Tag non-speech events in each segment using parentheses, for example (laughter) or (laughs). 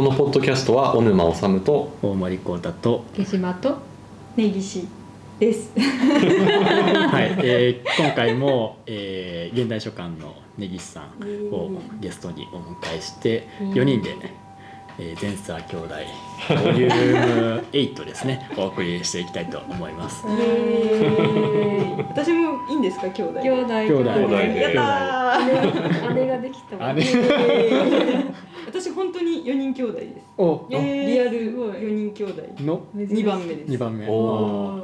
このポッドキャストは小沼治と大森幸太と、毛島と根岸です。(laughs) はいえー今回も、えー現代書館の根岸さんをゲストにお迎えしてうん4人で、えー、前沢兄弟ボリューム8ですね (laughs) お送りしていきたいと思います。私もいいんですか兄弟？兄弟。兄弟。兄弟でやったー。姉ができたわ。姉。私本当に四人兄弟です。おリアル四人兄弟。の？二番目です。2番目。こ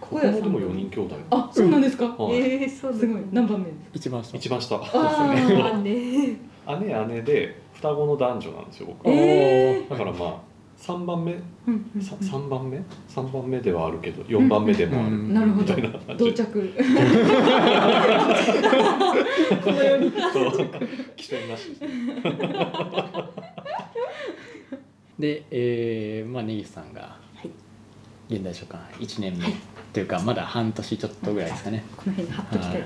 こでここでも4人兄弟。あ、そうなんですか？はい。ええそうすごい。何番目です一番下。一番下。ああね姉。姉で双子の男女なんですよ僕えだからまあ3番目？うんうんさ三番目？三番目ではあるけど4番目でもある。うんなるほど。みたいな感。じ。到着。このように。そう。起点なしですねで、えーまあ、根岸さんが現代書館1年目というかまだ半年ちょっとぐらいですかね。この辺に貼っときたはいい。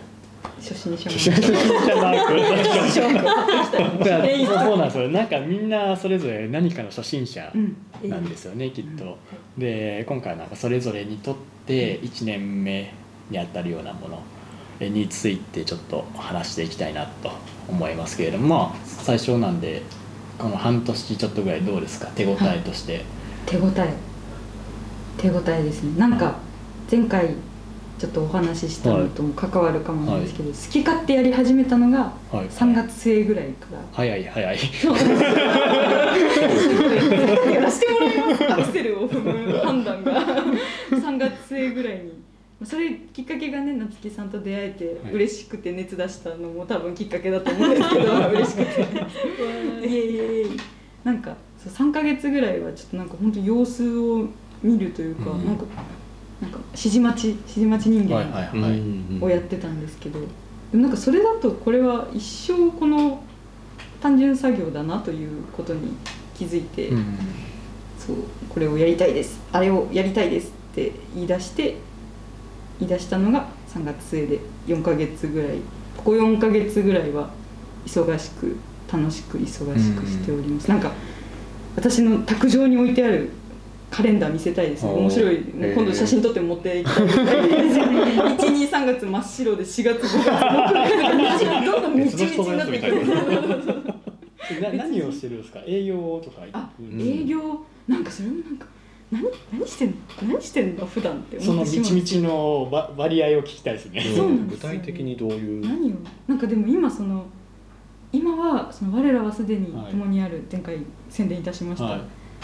初心者じゃなく初心者貼っときたい。だからえいそうなんですよなんかみんなそれぞれ何かの初心者うん。なんですよね、きっと。で今回はなんかそれぞれにとって1年目にあたるようなものについてちょっと話していきたいなと思いますけれども、まあ、最初なんでこの半年ちょっとぐらいどうですか？手応えとして。手応え手応えですねなんか前回ちょっとお話ししたのとも関わるかもなんですけど、好き勝手やり始めたのがはい。3月末ぐらいから、早い早い。やらせてもらいますアクセルを踏む判断が。(laughs) 3月末ぐらいに。それきっかけがね夏木さんと出会えて、はい。嬉しくて熱出したのも多分きっかけだと思うんですけど (laughs) 嬉しくて。なんかそう3ヶ月ぐらいはちょっとなんか本当様子を見るというか、うん。なんかなんか指示待ち指示待ち人はい間。をやってたんですけど、でもなんかそれだとこれは一生この単純作業だなということに気づいて、うん。そうこれをやりたいです。あれをやりたいですって言い出して言い出したのが3月末で4ヶ月ぐらいここ4ヶ月ぐらいは忙しく楽しく忙しくしております、なんか私の卓上に置いてあるカレンダー見せたいですね。面白い、へー。今度写真撮って持っていきたい123 (laughs) 月真っ白で4月5月どんどんみちみちになってきて何をしてるんですか？営業とかあうん営業？なんかそれもなんか何？何してんの？何してんの？普段ってその思ってしまう。みちみちのば割合を聞きたいですね。そうなんですよ。具体的にどういう？何を？なんかでも今その今はその我らはすでにはい。共にある前回宣伝いたしました、はい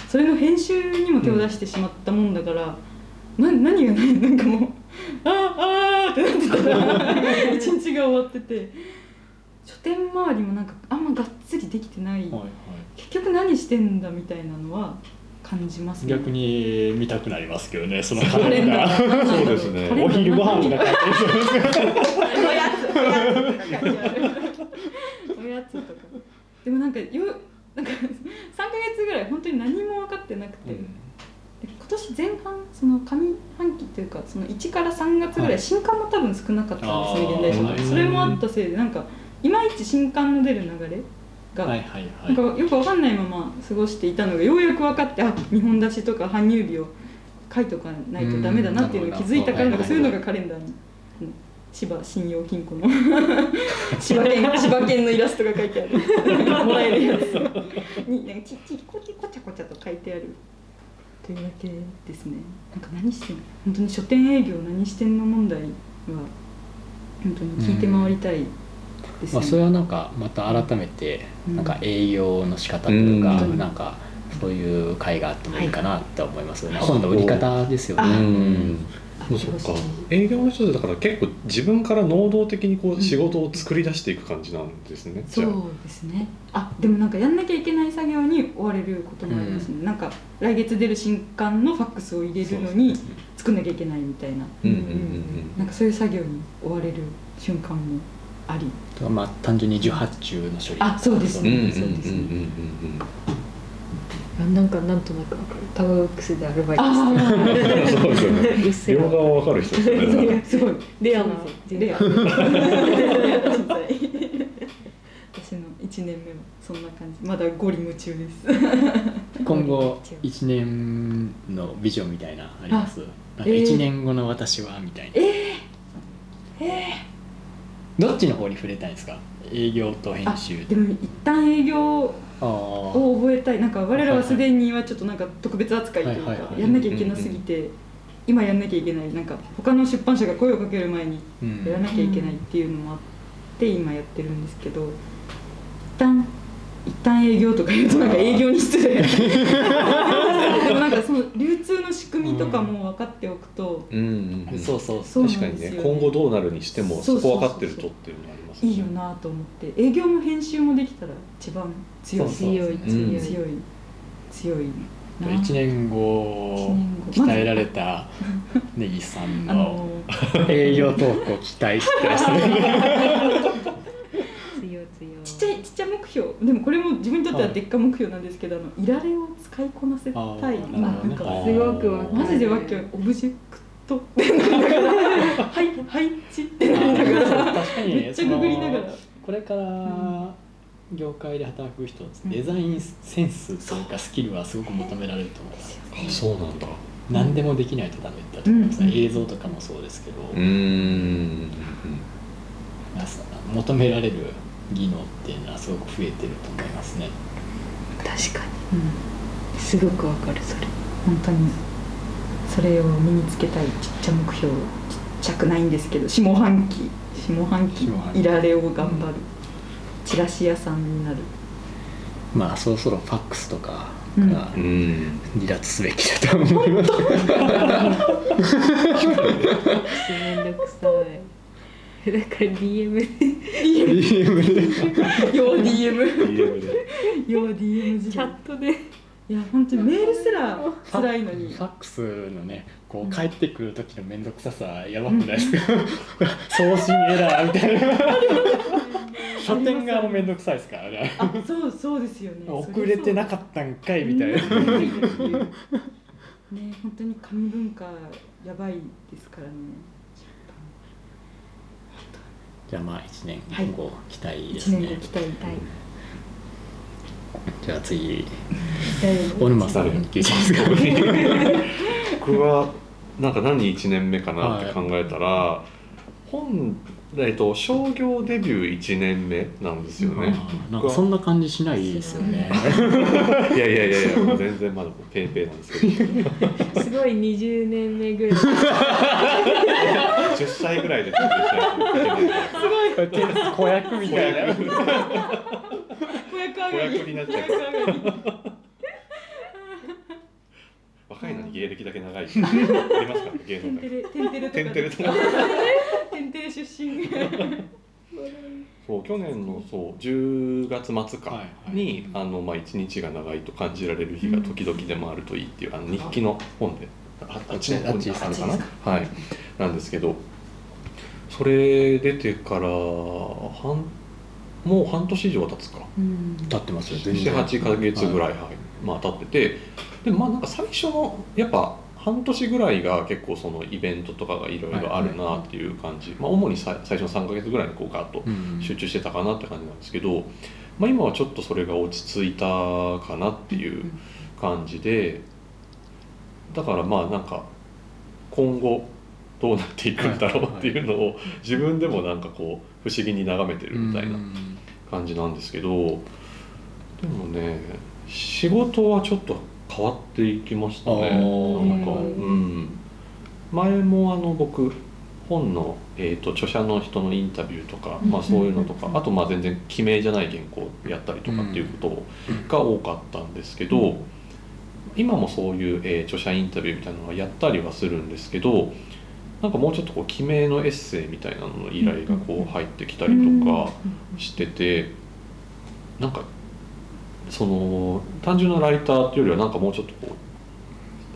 それの編集にも手を出してしまったもんだから、な何が何 (laughs) なんかもうあーあーってなってた。ら (laughs) 一日が終わってて。書店周りもなんかあんまがっつりできてない、はいは結局何してんだみたいなのは感じますい。ね。逆に見たくなりますけどね、そのカカレンダー。ーそうですね。(laughs) お昼ご飯が書いてる。おやつおやつ。おやつとか。でもなんかよなんか3ヶ月ぐらい本当に何も分かってなくて、で今年前半その上半期っていうかその1から3月ぐらはい。い新刊も多分少なかったんですね、あー。現代それもあったせいでなんかいまいち新刊の出る流れが、はいはいなんかはい。よく分かんないまま過ごしていたのがようやく分かってあ日本立ちとか搬入日を書いとかないとダメだなっていうのに気づいたからうんなんかそういうのがカレンダーに、うん千葉信用金庫の。千葉県千葉県のイラストが書いてある。(laughs) もらえるやつ。になんかちっちりこちこちゃこちゃと書いてあるというわけですね。なんか何してんの？本当に書店営業何してんの問題は本当に聞いて回りたいですまあそれね、はなんかまた改めてうん。なんか営業の仕方というか、うん。なんかそういう会があってもいいかなって思いますよね。はい。今度売り方ですよね。あうんそっか営業の人でだから結構自分から能動的にこううん仕事を作り出していく感じなんですね、じゃあ。そうですね。あでもなんかやんなきゃいけない作業に追われることもありますね、なんか来月出る新刊のファックスを入れるのに作んなきゃいけないみたいな、うんうんうんなんかそういう作業に追われる瞬間もあり。まあ単純に受発注の処理。あそうですね。うんうんうんうん。そうですねなんかなんとなくタワーウックスでアルバイトそうですよね。両側わかる人ですごいレア。なレア。私の1年目はそんな感じ。まだゴリ夢中です。今後1年のビジョンみたいなあります？なんかえー。1年後の私はみたいな。えー、えどっちの方に触れたいんですか？営業と編集。でも一旦営業を覚えたい。なんか我らはすでにはちょっとなんか特別扱いというかやんなきゃいけなすぎて今やんなきゃいけない。なんか他の出版社が声をかける前にうん。やらなきゃいけないっていうのもあって今やってるんですけど一旦一旦営業とか言うとなんか営業に失礼。(laughs) でもなんかその流通の仕組みとかも分かっておくとうんうんうん。そうそう。そう確かにね。今後どうなるにしてもそこ分かってるとっていうのがありますいいよなと思って。営業も編集もできたら一番強い。強いうん強い強い強い。な1年後一年後。鍛えられたネギさんあのの (laughs) 営業トークを期待してます強い強いゃ目標。でもこれも自分にとってはでっか目標なんですけど、あのいられを使いこなせたい。なんかすごくわマジでわけオブジェクトってなりながらはい配置ってなりながら確かにめっちゃググりながらこれから業界で働く人デザインセンスというかスキルはすごく求められると思いますあそうなんだ何でもできないとダメだと思います、うん映像とかもそうですけど、うーん求められる技能っていうのはすごく増えてると思いますね。確かうん。にすごくわかるそれ。本当に。それを身につけたいちっちゃ目標ちっちゃくないんですけど下半期。下半期いられを頑張る。チラシ屋さんになる。まあそろそろファックスとかかうん。らうん離脱すべきだと思います、(laughs) (laughs) めんどくさいだから DM で DM で要 DM で要 DM 時チャ代ットでいや本当にメールすら辛いのに。ファックスのねこう帰ってくる時の面倒くささやばくないですか？送信エラーみたいな。(laughs) 書店側も面倒くさいですか？らねあそうそうですよね。遅れてなかったんかいみたいな。うんね本当に紙文化やばいですからねじゃあまあ1年後期待です一ね、年後期待。はいじゃあ次。(laughs) え小沼さんに聞いていいですか僕はなんか何1年目かなって考えたら、本えっと商業デビュー1年目なんですよね。なんかそんな感じしないですよね。(laughs) いやいやいやいや全然まだペーペーなんですけど。すごい20年目ぐらい。10歳ぐらいでデビューし (laughs) (laughs) ない。子役みたいな。子役にな。っちゃう子役上がり若いのに芸歴だけ長い。(laughs) ありますから芸能界。テレテンテレとかテンテレとかテンテレ出身そう去年のそう10月末かはいはいに、あのまあ一日が長いと感じられる日が時々でもあるといいっていうあの日記の本でああっちの方にあるかなはいなんですけどそれ出てから半もう半年以上は経つかうん立ってますよ全然78か月ぐらい、はいまあ経っててでもまあなんか最初のやっぱ半年ぐらいが結構そのイベントとかがいろいろあるなっていう感じ、まあ、主にさ最初の3か月ぐらいにこうガッとうん。集中してたかなって感じなんですけど、まあ、今はちょっとそれが落ち着いたかなっていう感じでだからまあなんか今後どうなっていくんだろうっていうのを自分でもなんかこう不思議に眺めてるみたいなうん。感じなんですけどでもね仕事はちょっと変わっていきましたね。なんか、うん、前もあの僕本の、えー、と著者の人のインタビューとか、まあ、そういうのとか、うんあとまあ全然記名じゃない原稿やったりとかっていうことが多かったんですけど、今もそういう、えー著者インタビューみたいなのはやったりはするんですけどなんかもうちょっとこう記名のエッセイみたいなのの依頼がこう入ってきたりとかしててなんかその単純なライターっていうよりはなんかもうちょっとこ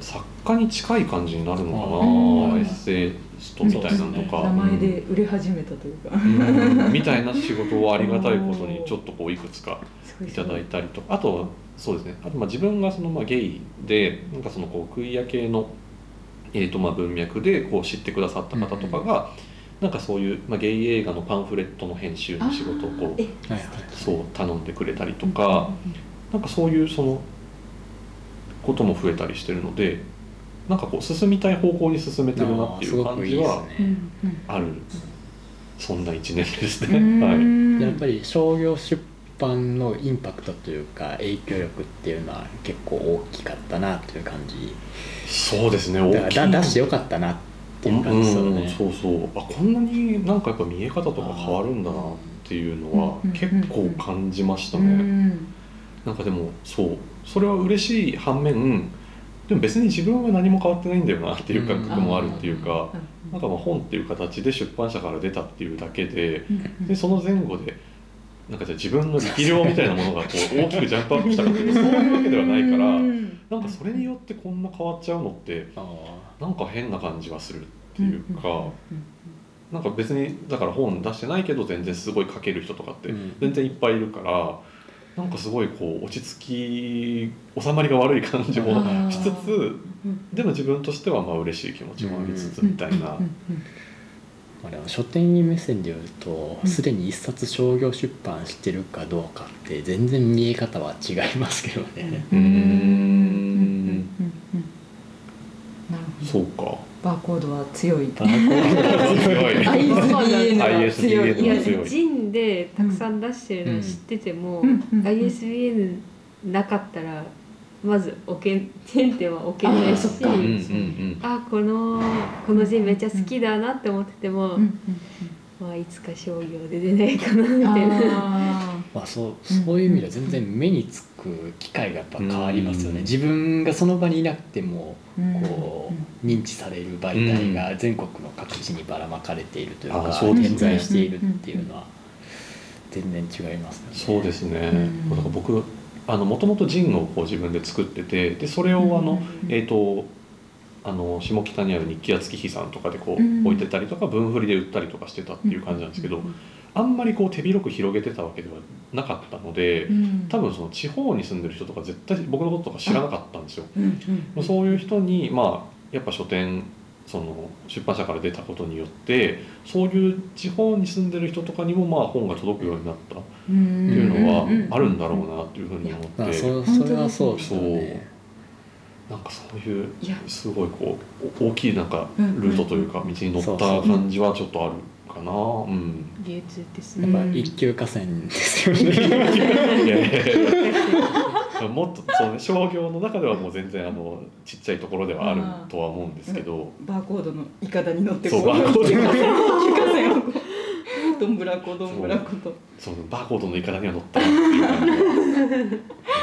う作家に近い感じになるのかうん。なエッセイストみたいなのとか、名前で売れ始めたというか。うん。みたいな仕事をありがたいことにちょっとこういくつかいただいたりとか。あとはそうですね。あとまあ自分がそのまあゲイでなんかそのこうクイア系の、えーとまあ文脈でこう知ってくださった方とかが、なんかそういう、まあ、ゲイ映画のパンフレットの編集の仕事をこうえはいはいそう頼んでくれたりとか、なんかそういうそのことも増えたりしてるのでなんかこう進みたい方向に進めてるなっていう感じはあーすごくいいですね。あるそんな1年ですうね。(laughs) はい。ん。やっぱり商業出版のインパクトというか影響力っていうのは結構大きかったなという感じ。そうですね。だからだ出してよよかったなっていう感じですよね。そうそう。あこんなになんかやっぱ見え方とか変わるんだなっていうのはうん結構感じましたうね。ん。なんかでもそう。それは嬉しい反面でも別に自分は何も変わってないんだよなっていう感覚もあるっていうか、なんかまあ本っていう形で出版社から出たっていうだけででその前後でなんかじゃあ自分の力量みたいなものがこう大きくジャンプアップしたかっていうとそういうわけではないからうん。なんかそれによってこんな変わっちゃうのってあなんか変な感じがするっていうかなんか別にだから本出してないけど全然すごい書ける人とかってうん。全然いっぱいいるからなんかすごいこう落ち着き収まりが悪い感じもしつつでも自分としてはまあ嬉しい気持ちもありつつみたいな。まあでも書店員目線で言うとうん。すでに一冊商業出版してるかどうかって全然見え方は違いますけどね、うーん。なるほど。そうか。バーコードは強い。バーコード強い。(laughs) ISBN は強 ISBN いやい。強い。ジンでたくさん出してるの知ってても、ISBN なかったらまず置けん点点は置けないしあうんうんうん。あこのこのジンめっちゃ好きだなって思ってても、うんうんまあいつか商業で出ないかなみうんたいな。あまあ、そうそういう意味では全然目につく機会がやっぱ変わりますよね、うん自分がその場にいなくてもーこう認知される媒体が全国の各地にばらまかれているというか、点在しているっていうのは全然違いますよね。そうですね、うんだから僕もともとジンをこう自分で作っててでそれをあの、えー、とあの下北にある日記や月日さんとかでこう、うん。置いてたりとか分振りで売ったりとかしてたっていう感じなんですけど、あんまりこう手広く広げてたわけではなかったので、多分その地方に住んでる人とか絶対僕のこととか知らなかったんですよ。そういう人にまあやっぱ書店その出版社から出たことによってそういう地方に住んでる人とかにもまあ本が届くようになったっていうのはあるんだろうなっていうふうに思って、まあ、そそれはそうですよね。なんかそういうすごいこうお大きいなんかうんルートというか道に乗った感じはちょっとあるかな。うん。流通ですやね。っぱ一級河川ですよね。もっとそうね商業の中ではもう全然あのちっちゃいところではあるとは思うんですけど、バーコードのイカダに乗ってそうバーコード急河線をこう。どんぶらこどんぶらこと。そのバーコードのイカダには乗ったなっていう感じがあり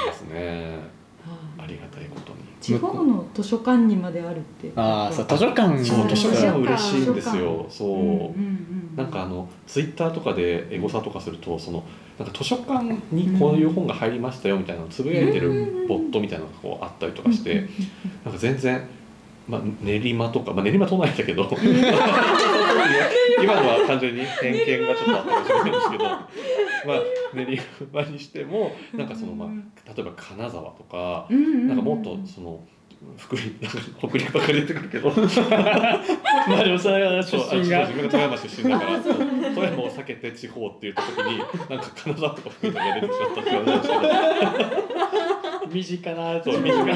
ますね。(laughs) ありがたいことに。地方の図書館にまであるって。ああ図書館そう図書館は嬉しいんですよ。そう。うんうんうんなんかあのツイッターとかでエゴサとかするとそのなんか図書館にこういう本が入りましたよみたいなのをつぶやいてるボットみたいなのがこうあったりとかして (laughs) なんか全然、まあ、練馬とか、まあ、練馬都内だけど。(laughs) 今のは完全に偏見がちょっとあったかもしれないんですけど、まあ、練馬にしてもなんかその、まあ、例えば金沢とかなんかもっとその福井なんか北陸ばっかり出てくるけど。まあでもそれは出そうあ身が自分が富山出身だから。そう富山を避けて地方っていう時になんか金沢とか福井とか出てきちゃったって言われた。んです身近なそう短い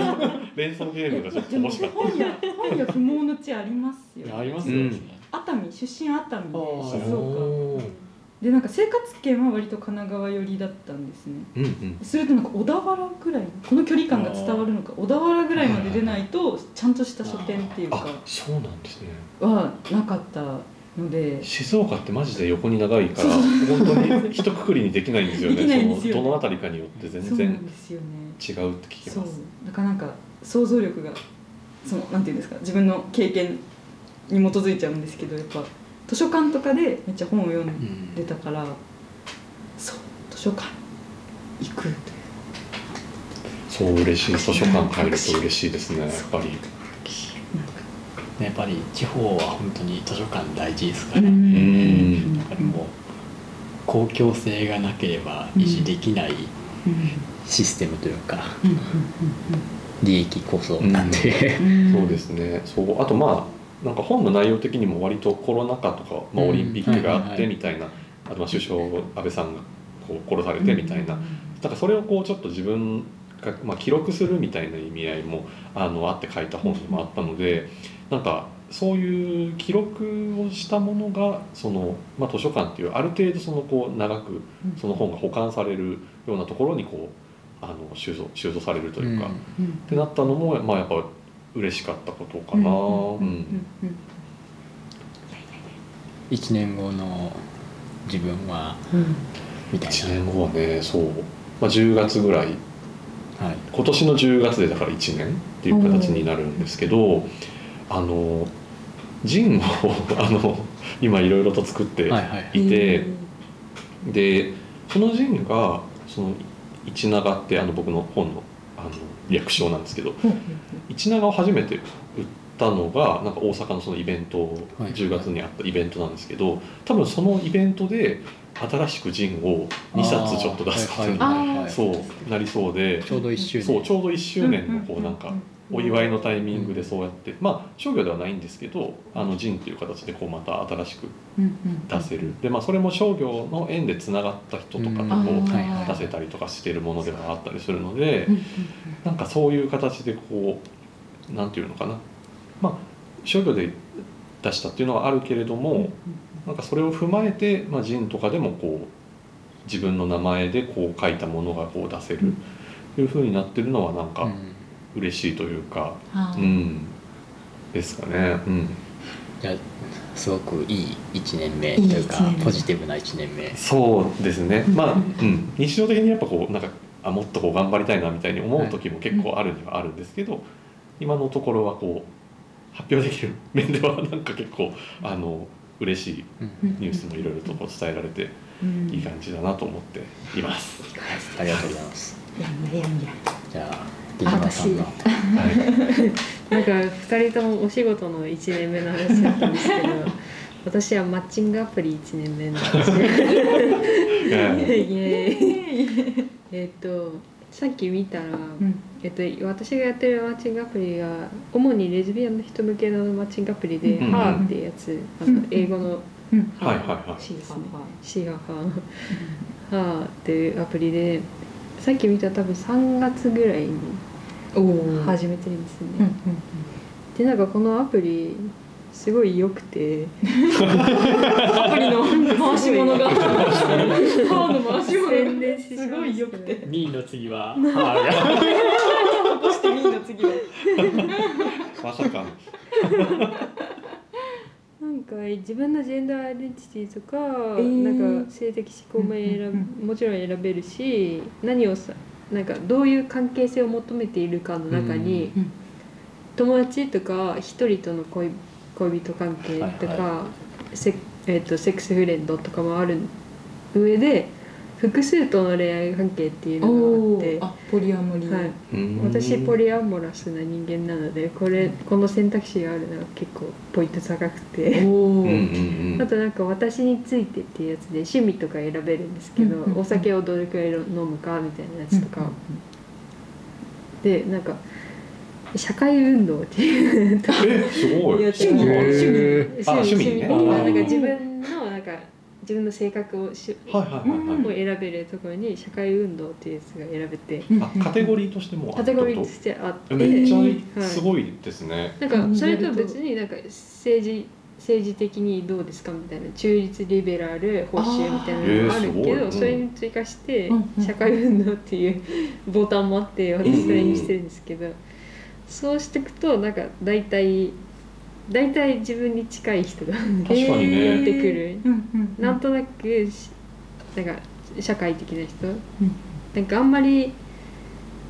連想ゲームがちょっと面白かっ本屋本屋不毛の地ありますよ。ありますよ。うん。ね。熱海出身熱海であー静た岡でなんか生活圏は割と神奈川寄りだったんですね。うんうん。するとなんか小田原ぐらいこの距離感が伝わるのか小田原ぐらいまで出ないとちゃんとした書店っていうかあそうなんですね。はなかったので。静岡ってマジで横に長いから本当に一括りにできないんですよね。そのどの辺りかによって全然違うって聞きそう。ますだからなんか想像力がそのなんていうんですか自分の経験に基づいちゃうんですけどやっぱ図書館とかでめっちゃ本を読んでたから、そう図書館行くというそう嬉しい。図書館帰ると嬉しいですねやっぱり。やっぱり地方は本当に図書館大事ですから、うん。んやっぱりもう公共性がなければ維持できないシステムというか、利益こそなんで、そうですね。そうあとまあなんか本の内容的にも割とコロナ禍とか、まあ、うん。オリンピックがあってみたいな、あとまあ首相安倍さんがこう殺されてみたいな、だからそれをこうちょっと自分が、まあ、記録するみたいな意味合いもあのあって書いた本でもあったのでなんかそういう記録をしたものがその、まあ、図書館っていうある程度そのこう長くその本が保管されるようなところにこうあの収蔵収蔵されるというか、ってなったのも、まあ、やっぱ嬉しかったことかな。うん1年後の自分はみたい1年後はねそう、まあ、10月ぐらい。な、はい、今年の10月でだから1年っていう形になるんですけどあのジンを (laughs) あの今いろいろと作っていて、はい。はいでそのジンがその一長ってあの僕の本のあの略称なんですけど一長を初めて売ったのがなんか大阪のそのイベントはい。10月にあったイベントなんですけど多分そのイベントで新しくジンを2冊ちょっと出すことにはいはいはい。そうなりそうでちょうど1周年。そうちょうど1周年のこううんなんかお祝いのタイミングでそうやってまあ商業ではないんですけどあのジンっていう形でこうまた新しく出せる。でまあそれも商業の縁でつながった人とかとこう出せたりとかしてるものではあったりするのでなんかそういう形でこうなんていうのかなまあ商業で出したっていうのはあるけれどもなんかそれを踏まえて、まあ、ジンとかでもこう自分の名前でこう書いたものがこう出せる。というふうになってるのはなんかうん。嬉しいというか、あー。うん、ですかね。うん、じゃあすごくいい1年目いいというかポジティブな1年目。そうですね。うん。まあ、うん、日常的にやっぱこうなんかあもっとこう頑張りたいなみたいに思う時も結構あるにはあるんですけど、今のところはこう発表できる面ではなんか結構あの嬉しいうん。ニュースもいろいろとこう伝えられていい感じだなと思っています。ありがとうございます。やんややんや。じゃあ出島さんの。はい。なんか2人ともお仕事の1年目の話だったんですけど私はマッチングアプリ1年目の話 (laughs) イエーイ。えっとさっき見たら、えっと、私がやってるマッチングアプリが主にレズビアンの人向けのマッチングアプリで「うんハーっていうやつあの英語の「はいはいはい。シですねシがハー。ハーっていうアプリでさっき見た多分3月ぐらいにおお始めてるんですね、うんうん。でなんかこのアプリすごい良くて。(laughs) アプリの回し物が。す。ごい良くて。ミーの次は。ハーやそしてみんな次は。まさかなんか自分のジェンダーアイデンティティとか、ー。なんか性的指向も選もちろん選べるし何をさなんかどういう関係性を求めているかの中に、うん。友達とか一人との恋恋人関係とか、はセえー、とセックスフレンドとかもある上で複数との恋愛関係っていうのおがあってポリアモリー。はい、うん。私ポリアモラスな人間なのでこれこの選択肢があるのが結構ポイント高くて。(laughs) あとなんか私についてっていうやつで趣味とか選べるんですけど、うんうんうん。お酒をどれくらい飲むかみたいなやつとか、でなんか社会運動っていうとえすごい。趣味。が趣味。ねあなんか自分のなんか自分の性格をしはいはいはいをはい。選べるところに社会運動っていうやつが選べて。カテゴリーとしてもカテゴリーとしてあって。めっちはいゃすごいですね。なんかそれと別になんか政治政治的にどうですかみたいな中立リベラル保守みたいなのがあるけど、えーすごい。それに追加してうんうん社会運動っていうボタンもあって私それにしてるんですけど、そうしていくとなんか大体大体自分に近い人が (laughs) 確かにね。寄ってくる、うんうんうん。なんとなくしなんか社会的な人、ん。なんかあんまり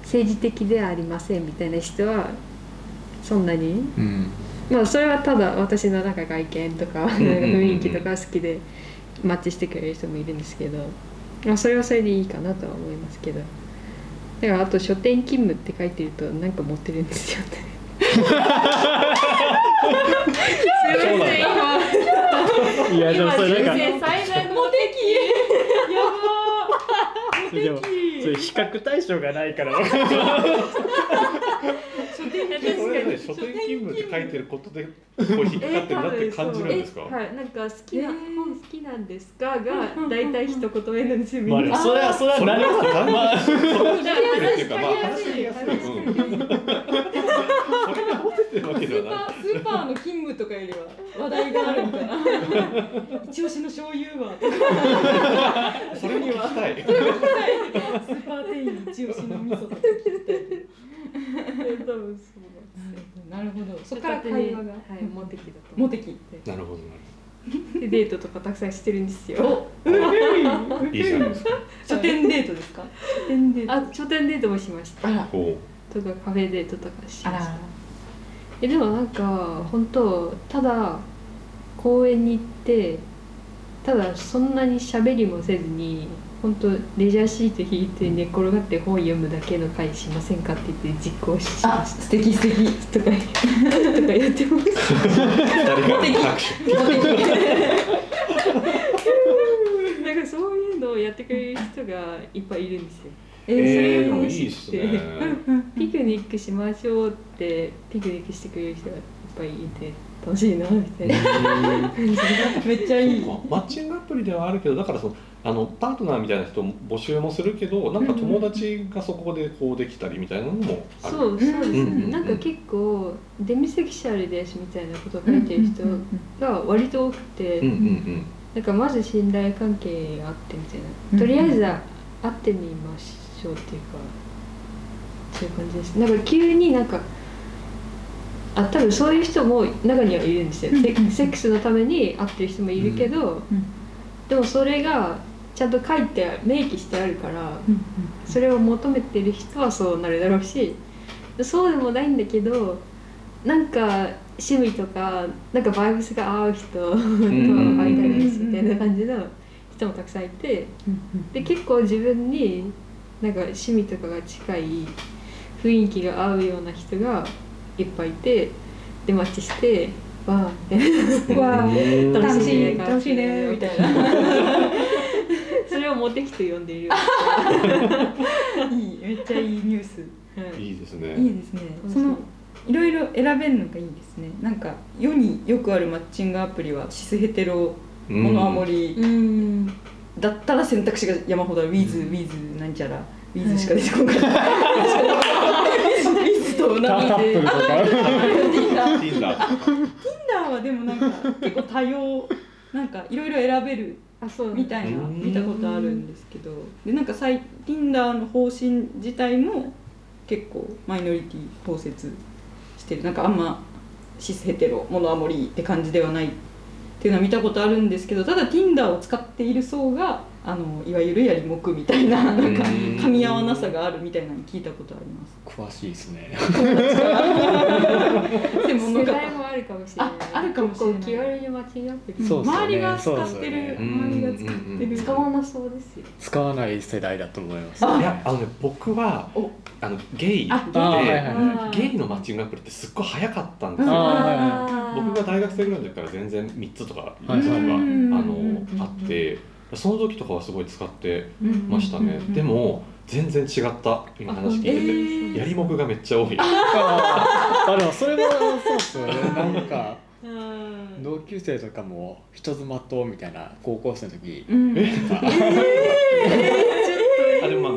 政治的ではありませんみたいな人はそんなに。うん。まあそれはただ私のなんか外見とか雰囲気とか好きでマッチしてくれる人もいるんですけど、まあ、それはそれでいいかなとは思いますけどだからあと書店勤務って書いてるとなんか持ってるんですよね。すいません。今いやでもそれなんか。人生最大のモテ期やばそれでもそれ比較対象がないから (laughs) それでね書店勤務って書いてることでこう引っかかってるなって感じるんですか、えはい、なんか好きな、えー。本好きなんですかが大体一言目なんですよ。みんまあ、な。それはそれは何は単まあそれは引ってるっていうか。まあ話しやすい、やすいうん、それがモテてるわけ (laughs) スーパではないースーパーの勤務とかよりは話題があるみたいな。(laughs) 一押しの醤油は。それにはしたい。スーパー店員一押しの味噌とか聞きたい多分そうなるほど。そそこから会話が。はい、モテ期だとモテ期なるほど。なるでデートとかたくさんしてるんですよ。ほどいいじゃないですか書店デートですか？書店デート。あ、書店デートもしました。あら。ことかカフェデートとかしあました。ら。えでもなんか本当ただ公園に行ってただそんなに喋りもせずに本当レジャーシート引いて寝転がって本読むだけの会しませんかって言って実行しましあ素敵素敵。たとかとかやってます。なんかそういうのをやってくれる人がいっぱいいるんですよ。ええー、でーもいいっすね。(laughs) ピクニックしましょうってピクニックしてくれる人がいっぱいいて楽しいなみたいな。(laughs) めっちゃいい。マッチングアプリではあるけどだからそのあのパートナーみたいな人も募集もするけどなんか友達がそこでこうできたりみたいなのもある。そうそうですね、うんなんか結構デミセクシャルですみたいなことを書いてる人が割と多くて、うんうんなんかまず信頼関係があってみたいうんなとりあえず会ってみましょうっていうかそういう感じです。なんか急になんかあ多分そういう人も中にはいるんですよ、セセックスのために会ってる人もいるけど、でもそれがちゃんと書いて明記してあるからそれを求めてる人はそうなるだろうしそうでもないんだけどなんか趣味とかなんかバイブスが合う人とん会いたいですみたいな感じの人もたくさんいてで結構自分になんか趣味とかが近い雰囲気が合うような人がいっぱいいてでマッチしてわー (laughs) みたいなわうん楽しいね楽しいねみたいな。それをモテ期と呼んでいる、(laughs) いいめっちゃいいニュース。はい。いいですね。いいですね。そのいろいろ選べるのがいいですね。なんか世によくあるマッチングアプリはシスヘテロうんモノアモリうん。だったら選択肢が山ほどある。ウィズ、ウィズなんちゃら。ウィズしか出てこない、ウィズとタなんかタップルとか。Tinder Tinder Tinder はでもなんか結構多様なんかいろいろ選べるあそうみたいなうん。見たことあるんですけど。でなんかサイ Tinder の方針自体も結構マイノリティ包摂してる。なんかあんまシスヘテロモノアモリーって感じではないっていうのは見たことあるんですけどただ Tinder を使っている層があのいわゆるやりもくみたいななんかうん噛み合わなさがあるみたいなの聞いたことあります。詳しいですね。専門の方世代もあるかもしれない。ああるかもしれない。気軽にマッチングアプリそうですよね。周りが使ってる、周りが使ってうん。る使わなそうですよ。使わない世代だと思います、あいやあのね僕はお。あのゲイでゲイ。のマッチングアプリってすっごい早かったんですあよー。僕が大学生ぐらいの時から全然3つとかはい以上が、うんあのあってその時とかはすごい使ってうんましたね、でも全然違った今話聞いてて、えーやりもくがめっちゃ多い。あーあでもそれもそうっすよね。(laughs) なんかうん。同級生とかも人妻とみたいな高校生の時。うん。あでもまあ昔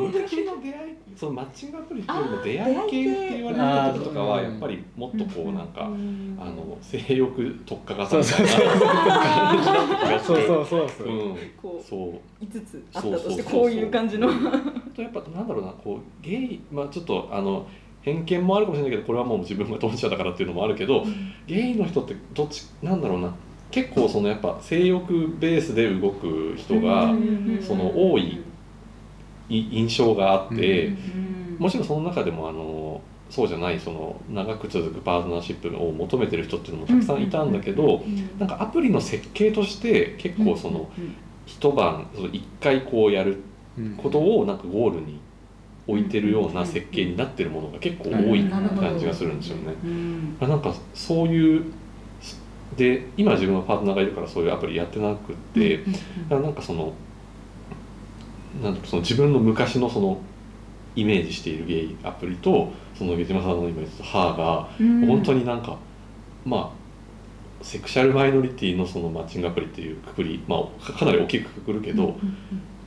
の出会いそのマッチングアプリっていうよりも出会い系って言われた時とかはやっぱりもっとこうなんか、あの性欲特化型そうみたいなそうそう感じだった気がしてそうそうそうそう、うん。こう。そう5つあったとそうそうそうそう。してこういう感じの。あとやっぱなんだろうなこうゲイまあちょっとあの偏見もあるかもしれないけどこれはもう自分が当事者だからっていうのもあるけど、ゲイの人ってどっちなんだろうな。結構そのやっぱ性欲ベースで動く人がその多いい印象があって、もちろんその中でもあのそうじゃないその長く続くパートナーシップを求めてる人っていうのもたくさんいたんだけど、なんかアプリの設計として結構その一晩その一回こうやるうんことをなんかゴールに置いてるような設計になってるものが結構多い感じがするんですよね。なんかそういうで今自分のパートナーがいるからそういうアプリやってなくって、なんかそのなんその自分の昔のそのイメージしているゲイアプリとその下島さんの今言ってた「ハーがうん。本当になんかまあセクシャルマイノリティのそのマッチングアプリっていうくくり、まあ、かかなり大きくくくるけど、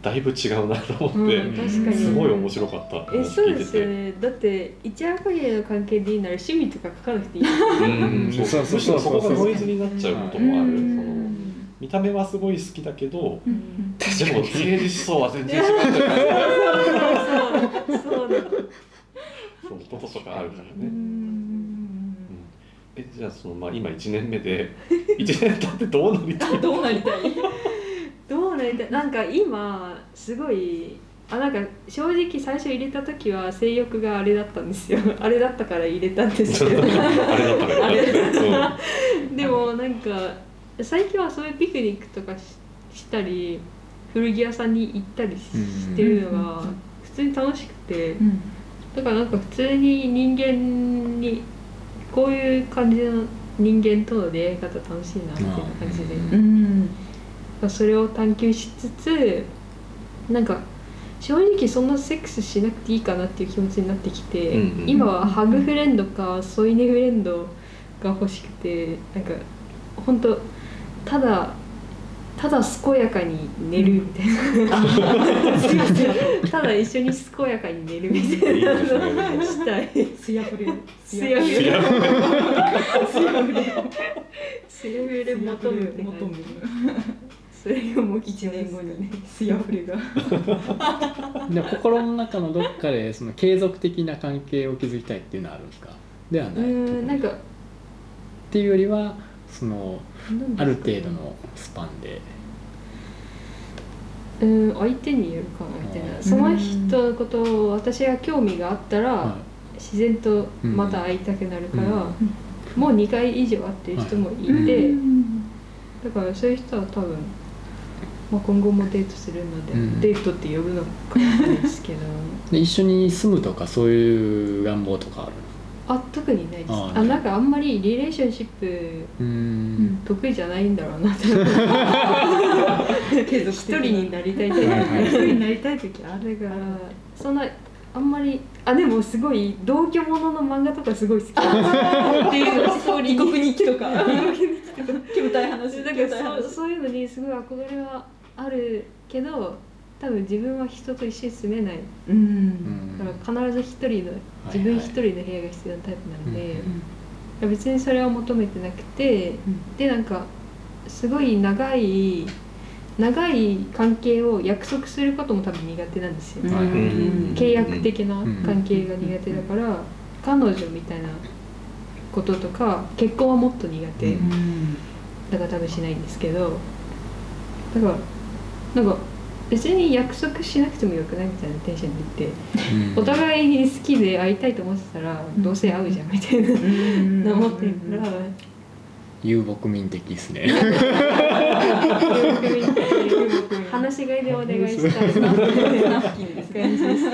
だいぶ違うなと思って、うん確かに。すごい面白かったえそう。ですよねだって一夜限りの関係でいいなら趣味とか書かなくていい。うん。そう。そうそうそこそうそうがノイズになっちゃうこともある、見た目はすごい好きだけど、うんでも政治思想は全然違うそうそうなのそうこととかあるからうね、ん。えじゃあその、まあ、今1年目で (laughs) 1年経ってどうなりたい？(laughs) どうなりたい？どうなりたい？なんか今すごいあなんか正直最初入れた時は性欲があれだったんですよ。(laughs) あれだったから入れたんですけどあれだったからでもなんか最近はそういうピクニックとかししたり古着屋さんに行ったりしてるのが普通に楽しくて。うん。だからなんか普通に人間にこういう感じの人間との出会い方楽しいなっていう感じで。うん。それを探求しつつなんか正直そんなセックスしなくていいかなっていう気持ちになってきて、うんうん。今はハグフレンドか添い寝フレンドが欲しくてなんか本当ただただ健やかに寝るみたいな、(laughs) ただ一緒に健やかに寝るみたいな。のをしたい。すやふれ。すやふれ。すやふれ。すやふれ。求む求むそれ。がもう一年後にねすやふれ。がで心の中のどっかでその継続的な関係を築きたいっていうのはあるんですかではうないーんなんかっていうよりはそのある程度のスパンで。うん相手によるかなみたいうんなその人のことを私が興味があったら、は自然とまた会いたくなるから、うん。もう2回以上会ってる人もいて、だからそういう人は多分、まあ、今後もデートするので、うん。デートって呼ぶのかもしれないですけど。(laughs) 一緒に住むとかそういう願望とかあるあ特にないです。ああなんかあんまりリレーションシップうーん得意じゃないんだろうなって (laughs) 一人になりたいタイプはいはい。一人になりたい時あるからそんなあんまりあでもすごい同居者の漫画とかすごい好き。っていうのストーリー異国日記とか。異国日記とか。煙たい話。だからそうそういうのにすごい憧れはあるけど多分自分は人と一緒に住めない。うん。だから必ず一人の自分一人の部屋が必要なタイプなので、うん別にそれは求めてなくて、でなんかすごい長い長い関係を約束することも多分苦手なんですよ、はい。契約的な関係が苦手だから、彼女みたいなこととか結婚はもっと苦手、うん。だから多分しないんですけど。だからなんか別に約束しなくてもよくないみたいなテンションで言って、うん。お互いに好きで会いたいと思ってたら、どうせ会うじゃんみたいな、思ってるから、遊牧民的ですね。話し飼いでお願いしたいスナフキンです感じです。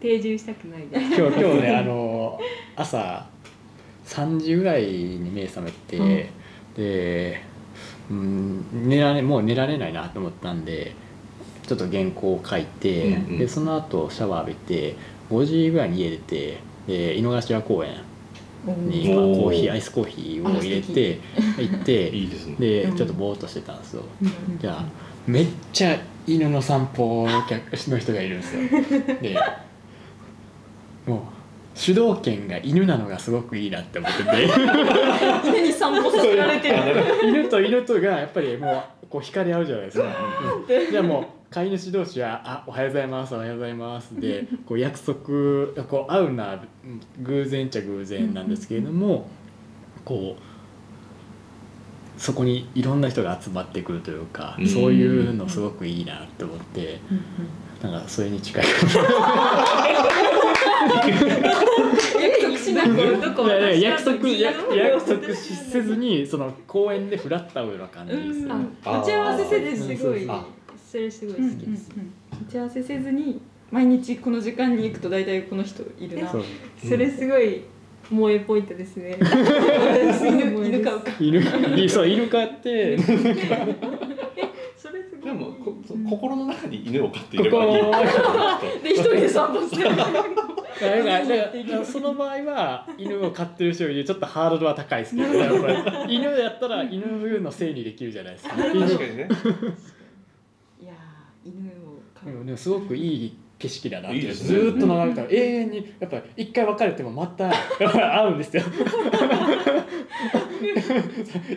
定住したくないです今日今日ねあの朝3時ぐらいに目覚めて、うん。で、うん、寝られもう寝られないなと思ったんでちょっと原稿を書いて、うんうん。でその後シャワー浴びて5時ぐらいに家出てで井の頭公園に、まあ、コーヒーアイスコーヒーを入れて行って (laughs) いいですね。ちょっとぼーっとしてたんですよ。じゃあめっちゃ犬の散歩の客の人がいるんですよ。でもう主導権が犬なのがすごくいいなって思ってて。犬に散歩させられてる。犬と犬とがやっぱりもうこう惹かれ合うじゃないですか。うん。じゃあもう飼い主同士は「あおはようございますおはようございます」でこう約束こう会うのは偶然っちゃ偶然なんですけれどもこうそこにいろんな人が集まってくるというかうん。そういうのすごくいいなって思ってなんかそれに近い。約束約束しせずにその公園でフラッと会うような感じです打ち合わせせずすごい。あそれすごい好きです、打ち合わせせずに毎日この時間に行くと大体この人いるな。そう。それすごい萌えポイントですね。犬犬飼うか犬そう犬飼って。でもこそうん心の中に犬を飼っていればいい。ここで一人で散歩してる。だからだからその場合は犬を飼ってる人よりちょっとハードルは高いですけどね。やっぱり。犬やったら犬のせいにできるじゃないですか。犬確かにねでもねすごくいい景色だなっていいですね。ずーっと眺めた。ら永遠にやっぱり一回別れてもまた会うんですよ。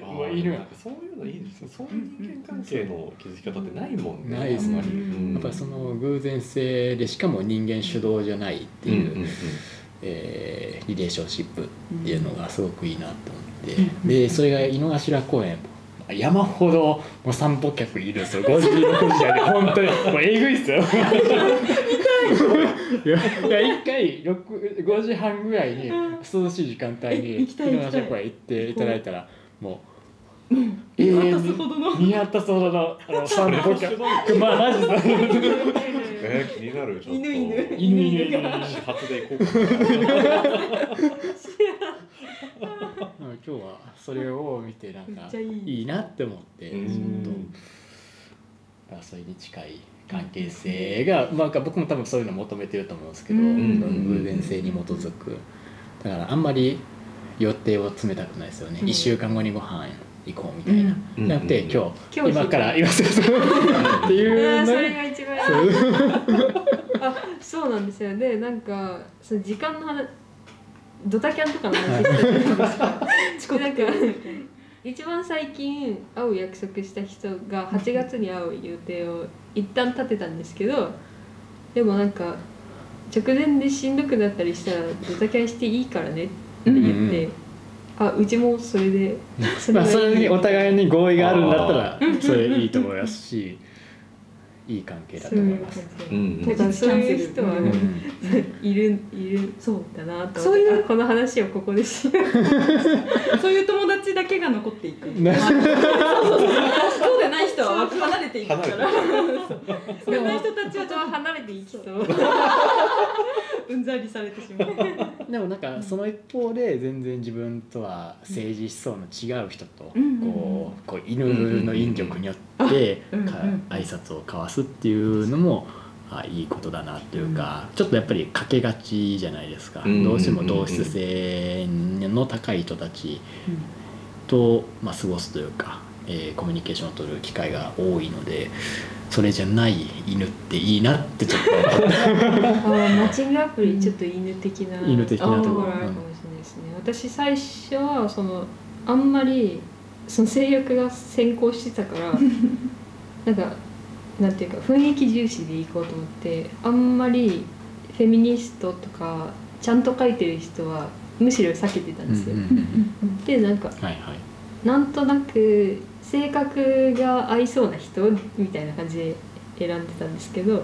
もう犬なんかそういうのいいですね。そういう人間関係の築き方ってないもんね。ないですね。あんまり。うん。やっぱりその偶然性でしかも人間主導じゃないっていう、うんうんうん。えーリレーションシップっていうのがすごくいいなと思って、でそれが井の頭公園山ほどもう散歩客いるんですよ5時6時台で。本当に。もうえぐいっすよ。い。やいや一回6 5時半ぐらいに涼しい時間帯にえ行きたい井の頭公園行っていただいたらもう見渡永遠にすほどの。見渡すほどのあの散歩客。まあマジでえー、気になるちょっと。犬犬。犬犬。犬始発で行こうかな (laughs) 今日はそれを見てなんかいい。なって思ってうん。ちょっとあそれに近い関係性が、まあ、僕も多分そういうの求めてると思うんですけど、うん。偶然性に基づくだからあん。まり予定を詰めたくないですよね、うん。1週間後にご飯行こうみたいな、うん。なくてうん。今日、今から今すぐっていあーそうのれが一番あそうなん。ですよでなん。かその時間の話ドタキャンとかの話してたじゃないですか遅刻なんか一番最近会う約束した人が8月に会う予定を一旦立てたんですけどでもなんか直前でしんどくなったりしたらドタキャンしていいからねって言って、あうちもそれでそ (laughs) まあ、それにおい互いに合意があるんだったらそれいいと思いますしいい関係だと思います。うんだからそういう人はうんいるいるそうだなとそういう。あこの話をここでしよう。(laughs) そういう友達だけが残っていく。ね。そうそうそう。そうでない人は離れていくから。そうでない人たちちょっとはちょっ離れていきそう。とうん。ざりされてしまう。でもなん。かその一方で全然自分とは政治思想の違う人とうん。こうこう犬の引力によって挨拶を交わすっていうのもあいいことだなっていうかちょっとやっぱりかけがちじゃないですか。うんどうしても同質性の高い人たちとまあ過ごすというかえーコミュニケーションを取る機会が多いのでそれじゃない犬っていいなってちょっとマッチングアプリちょっと犬的な犬的なとところ。ころあるかもしれないですね、私最初はそのあんまりその性欲が先行してたから (laughs) なんかなんていうか雰囲気重視でいこうと思ってあんまりフェミニストとかちゃんと書いてる人はむしろ避けてたんですよ、でなんかはいはい。なんとなく性格が合いそうな人みたいな感じで選んでたんですけど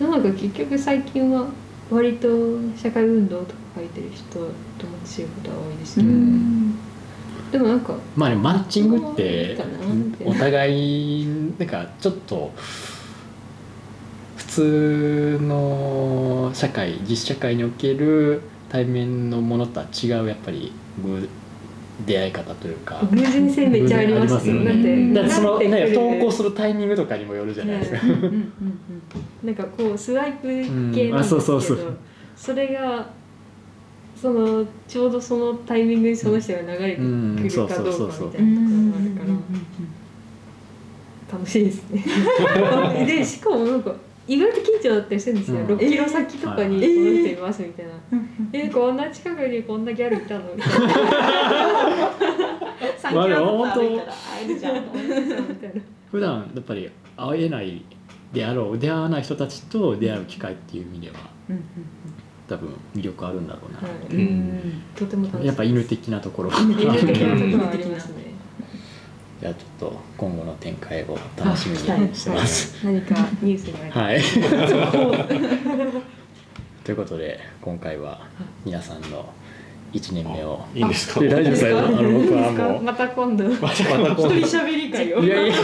なんか結局最近は割と社会運動とか書いてる人とも強いことは多いですけど、でもなんかまあねマッチングってお互いなんかちょっと普通の社会実社会における対面のものとは違うやっぱりぐ出会い方というか。偶然性めっちゃあります偶然あだってそのね慣れてくる投稿するタイミングとかにもよるじゃないですか。なんかこうスワイプ系なんですけど、うん。あそうそうそう。それがそのちょうどそのタイミングにその人が流れてくうんるかどうかそうそうそうそうみたいなところがあるから楽しいですね。(laughs) でしかもなんか意外と緊張だったりするんですよ、うん。6キロ先とかにこえー。の人いますみたいな「えこんな近くにこんなギャルいたの?」みたいな。(laughs) 三キロずつ歩いたら会えるじゃん。みたいな。普段やっぱり会えないであろう出会わない人たちと出会う機会っていう意味では多分魅力あるんだろうな、はい。うん。とても楽しいやっぱ犬的なところ犬的なところ。はありますね。じゃあちょっと今後の展開を楽しみにしてます。何かニュースが。ということで今回は皆さんの1年目を。いいんですか？で大丈夫ですよあの僕はもう。また今度。ま人喋り会を。いやいや。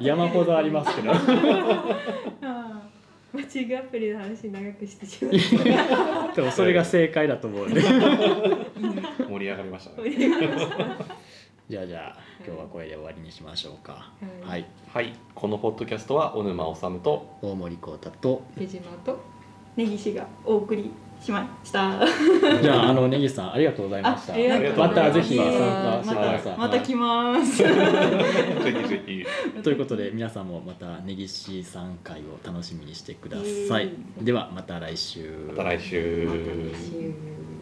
山ほどありますけど。(laughs) あマッチングアプリの話長くしてしまった。(laughs) でもそれが正解だと思うんで (laughs) 盛り上がりましたね。(laughs) じゃあじゃあ今日はこれで終わりにしましょうか。はい。はい。はい。このポッドキャストは小沼治と大森幸太と手島と根岸がお送りしました。じゃああの根岸さんありがとうございました。また。ぜひ参ま加してください。また来ます。ということで皆さんもまた根岸さん会を楽しみにしてください、うん。ではまた来週。また来週。また来週